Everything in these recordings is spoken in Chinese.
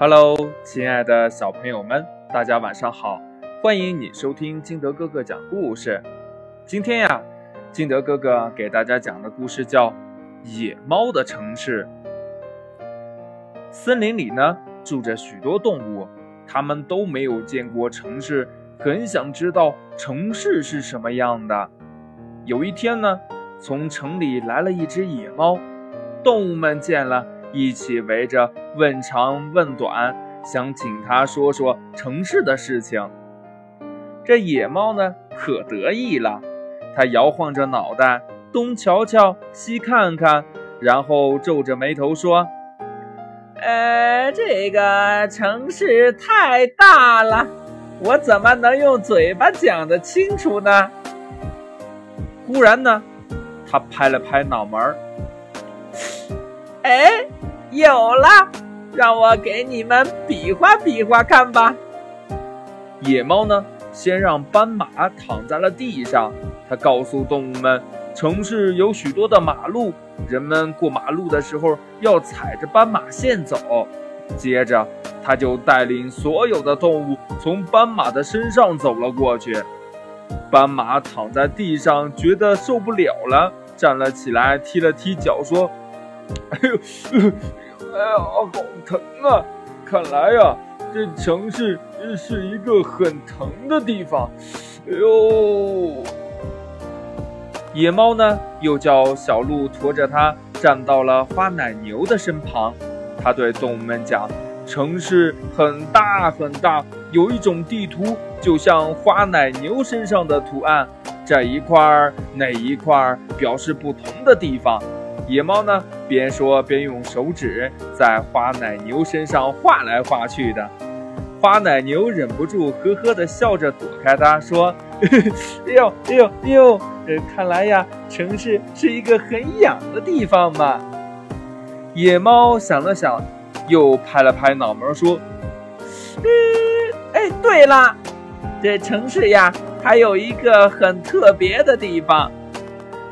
Hello，亲爱的小朋友们，大家晚上好！欢迎你收听金德哥哥讲故事。今天呀，金德哥哥给大家讲的故事叫《野猫的城市》。森林里呢，住着许多动物，它们都没有见过城市，很想知道城市是什么样的。有一天呢，从城里来了一只野猫，动物们见了。一起围着问长问短，想请他说说城市的事情。这野猫呢，可得意了，它摇晃着脑袋，东瞧瞧，西看看，然后皱着眉头说：“呃，这个城市太大了，我怎么能用嘴巴讲得清楚呢？”忽然呢，它拍了拍脑门儿，哎。有了，让我给你们比划比划看吧。野猫呢，先让斑马躺在了地上。它告诉动物们，城市有许多的马路，人们过马路的时候要踩着斑马线走。接着，他就带领所有的动物从斑马的身上走了过去。斑马躺在地上，觉得受不了了，站了起来，踢了踢脚，说：“ 哎呦！”哎呀，好疼啊！看来呀，这城市是一个很疼的地方。哎呦！野猫呢，又叫小鹿驮着它站到了花奶牛的身旁。它对动物们讲：“城市很大很大，有一种地图，就像花奶牛身上的图案，这一块儿那一块儿表示不同的地方。”野猫呢，边说边用手指在花奶牛身上画来画去的。花奶牛忍不住呵呵的笑着躲开它，说：“ 哎呦哎呦哎呦，呃，看来呀，城市是一个很痒的地方嘛。”野猫想了想，又拍了拍脑门说：“嗯，哎，对了，这城市呀，还有一个很特别的地方，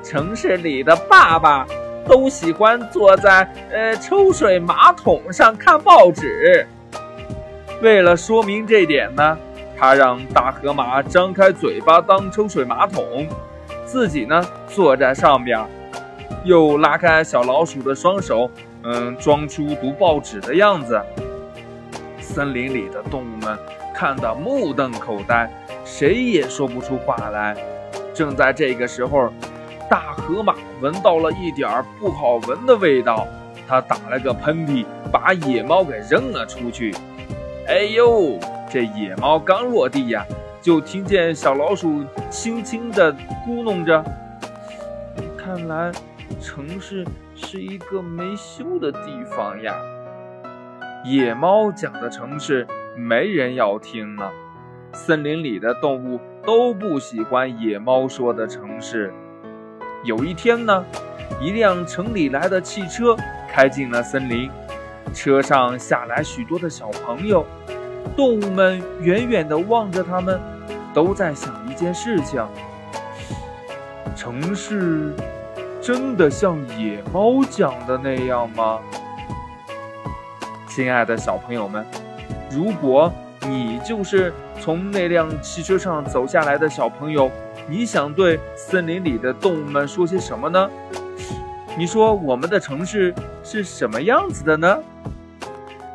城市里的爸爸。”都喜欢坐在呃抽水马桶上看报纸。为了说明这点呢，他让大河马张开嘴巴当抽水马桶，自己呢坐在上边，又拉开小老鼠的双手，嗯，装出读报纸的样子。森林里的动物们看得目瞪口呆，谁也说不出话来。正在这个时候。大河马闻到了一点不好闻的味道，它打了个喷嚏，把野猫给扔了出去。哎呦，这野猫刚落地呀，就听见小老鼠轻轻地咕哝着：“看来城市是一个没修的地方呀。”野猫讲的城市没人要听呢，森林里的动物都不喜欢野猫说的城市。有一天呢，一辆城里来的汽车开进了森林，车上下来许多的小朋友，动物们远远地望着他们，都在想一件事情：城市真的像野猫讲的那样吗？亲爱的小朋友们，如果你就是从那辆汽车上走下来的小朋友。你想对森林里的动物们说些什么呢？你说我们的城市是什么样子的呢？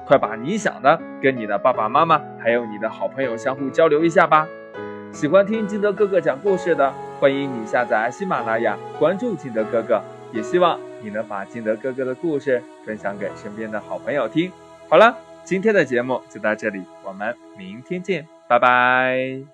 快把你想的跟你的爸爸妈妈还有你的好朋友相互交流一下吧。喜欢听金德哥哥讲故事的，欢迎你下载喜马拉雅，关注金德哥哥。也希望你能把金德哥哥的故事分享给身边的好朋友听。好了，今天的节目就到这里，我们明天见，拜拜。